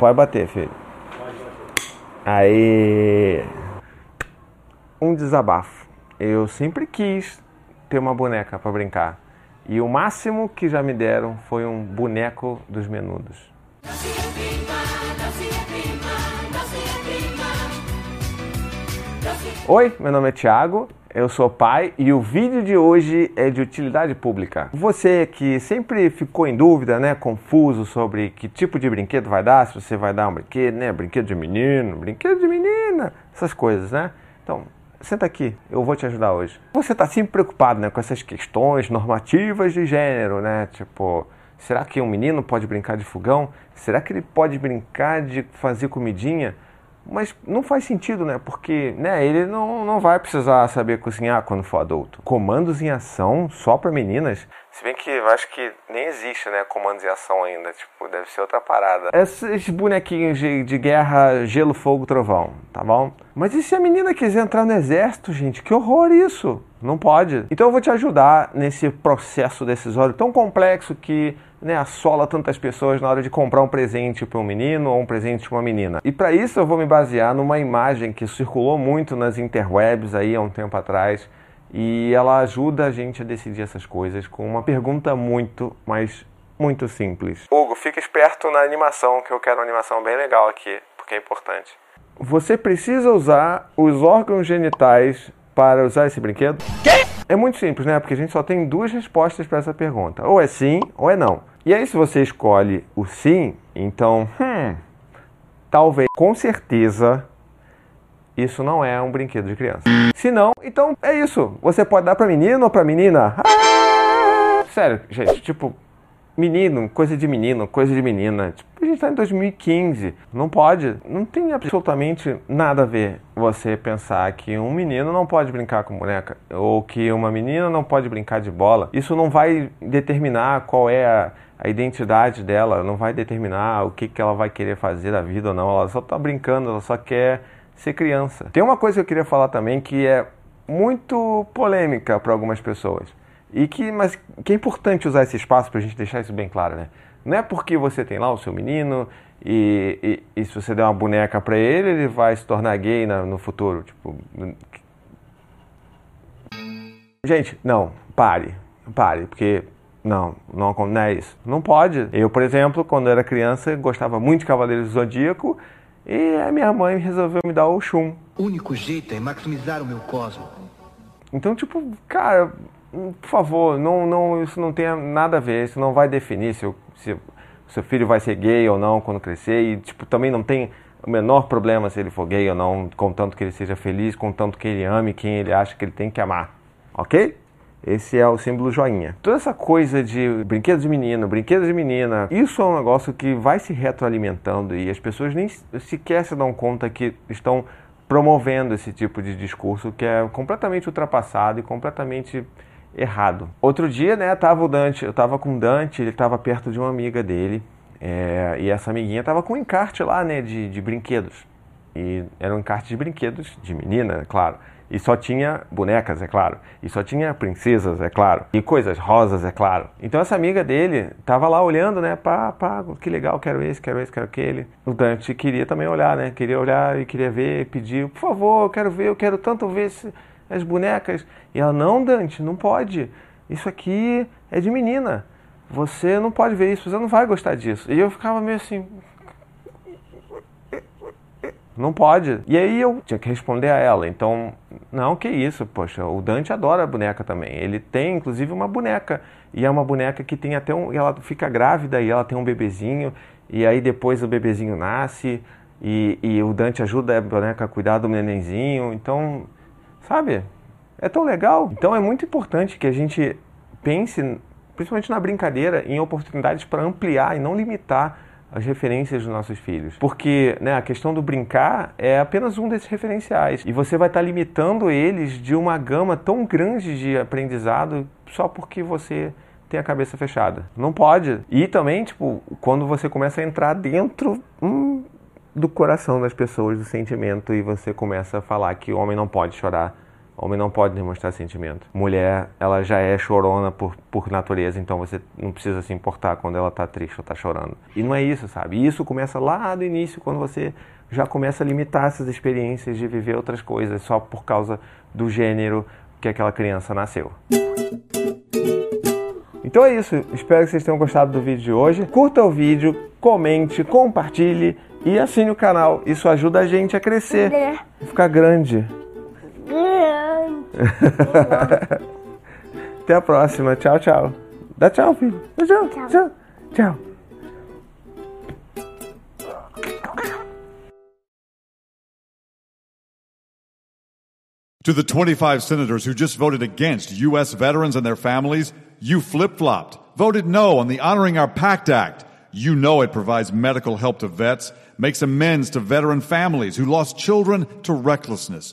Pode bater, filho. Aí. Um desabafo. Eu sempre quis ter uma boneca para brincar. E o máximo que já me deram foi um boneco dos menudos. Oi, meu nome é Thiago, eu sou pai e o vídeo de hoje é de utilidade pública. Você que sempre ficou em dúvida, né, confuso sobre que tipo de brinquedo vai dar, se você vai dar um brinquedo, né, brinquedo de menino, brinquedo de menina, essas coisas, né? Então, senta aqui, eu vou te ajudar hoje. Você está sempre preocupado, né, com essas questões normativas de gênero, né? Tipo, será que um menino pode brincar de fogão? Será que ele pode brincar de fazer comidinha? Mas não faz sentido, né? Porque né, ele não, não vai precisar saber cozinhar quando for adulto. Comandos em ação só para meninas? Se bem que eu acho que nem existe, né? Comandos em ação ainda. Tipo, deve ser outra parada. Esses bonequinhos de, de guerra, gelo, fogo, trovão, tá bom? Mas e se a menina quiser entrar no exército, gente? Que horror isso! Não pode. Então eu vou te ajudar nesse processo decisório tão complexo que né, assola tantas pessoas na hora de comprar um presente para um menino ou um presente para uma menina. E para isso eu vou me basear numa imagem que circulou muito nas interwebs aí há um tempo atrás e ela ajuda a gente a decidir essas coisas com uma pergunta muito, mas muito simples. Hugo, fica esperto na animação, que eu quero uma animação bem legal aqui, porque é importante. Você precisa usar os órgãos genitais para usar esse brinquedo? Quê? É muito simples, né? Porque a gente só tem duas respostas para essa pergunta: ou é sim ou é não. E aí, se você escolhe o sim, então, hum, talvez, com certeza, isso não é um brinquedo de criança. Se não, então é isso. Você pode dar para menino ou para menina. Ah! Sério, gente, tipo, menino, coisa de menino, coisa de menina. Tipo, a gente está em 2015. Não pode, não tem absolutamente nada a ver você pensar que um menino não pode brincar com boneca ou que uma menina não pode brincar de bola. Isso não vai determinar qual é a a identidade dela, não vai determinar o que, que ela vai querer fazer da vida ou não. Ela só está brincando, ela só quer ser criança. Tem uma coisa que eu queria falar também que é muito polêmica para algumas pessoas. E que, mas que é importante usar esse espaço para a gente deixar isso bem claro, né? Não é porque você tem lá o seu menino e, e, e se você der uma boneca para ele, ele vai se tornar gay na, no futuro. Tipo, gente, não, pare, pare, porque não, não, não é isso. Não pode. Eu, por exemplo, quando era criança, gostava muito de Cavaleiros do Zodíaco e a minha mãe resolveu me dar o Shun. O único jeito é maximizar o meu cosmo. Então, tipo, cara, por favor, não, não, isso não tem nada a ver, isso não vai definir se, se seu filho vai ser gay ou não quando crescer e, tipo, também não tem o menor problema se ele for gay ou não, contanto que ele seja feliz, contanto que ele ame quem ele acha que ele tem que amar, ok? Esse é o símbolo joinha. Toda essa coisa de brinquedos de menino, brinquedos de menina, isso é um negócio que vai se retroalimentando e as pessoas nem sequer se dão conta que estão promovendo esse tipo de discurso que é completamente ultrapassado e completamente errado. Outro dia, né, tava o Dante, eu tava com o Dante, ele tava perto de uma amiga dele, é, e essa amiguinha tava com um encarte lá, né, de, de brinquedos. E era um encarte de brinquedos de menina, claro. E só tinha bonecas, é claro. E só tinha princesas, é claro. E coisas rosas, é claro. Então essa amiga dele tava lá olhando, né? Pá, pá, que legal, quero esse, quero esse, quero aquele. O Dante queria também olhar, né? Queria olhar e queria ver, pediu, por favor, eu quero ver, eu quero tanto ver esse, as bonecas. E ela, não, Dante, não pode. Isso aqui é de menina. Você não pode ver isso, você não vai gostar disso. E eu ficava meio assim, não pode. E aí eu tinha que responder a ela. Então, não, que isso, poxa, o Dante adora a boneca também. Ele tem, inclusive, uma boneca. E é uma boneca que tem até um. Ela fica grávida e ela tem um bebezinho. E aí depois o bebezinho nasce. E, e o Dante ajuda a boneca a cuidar do nenenzinho. Então, sabe? É tão legal. Então é muito importante que a gente pense, principalmente na brincadeira, em oportunidades para ampliar e não limitar as referências dos nossos filhos. Porque né, a questão do brincar é apenas um desses referenciais. E você vai estar limitando eles de uma gama tão grande de aprendizado só porque você tem a cabeça fechada. Não pode. E também, tipo, quando você começa a entrar dentro hum, do coração das pessoas, do sentimento, e você começa a falar que o homem não pode chorar Homem não pode demonstrar sentimento. Mulher, ela já é chorona por, por natureza, então você não precisa se importar quando ela tá triste ou tá chorando. E não é isso, sabe? E isso começa lá do início, quando você já começa a limitar essas experiências de viver outras coisas só por causa do gênero que aquela criança nasceu. Então é isso, espero que vocês tenham gostado do vídeo de hoje. Curta o vídeo, comente, compartilhe e assine o canal. Isso ajuda a gente a crescer, a ficar grande. Até a próxima. Tchau, tchau. Dá tchau, filho. Dá tchau. Tchau. Tchau. tchau. To the 25 senators who just voted against U.S. veterans and their families, you flip flopped, voted no on the Honoring Our Pact Act. You know it provides medical help to vets, makes amends to veteran families who lost children to recklessness.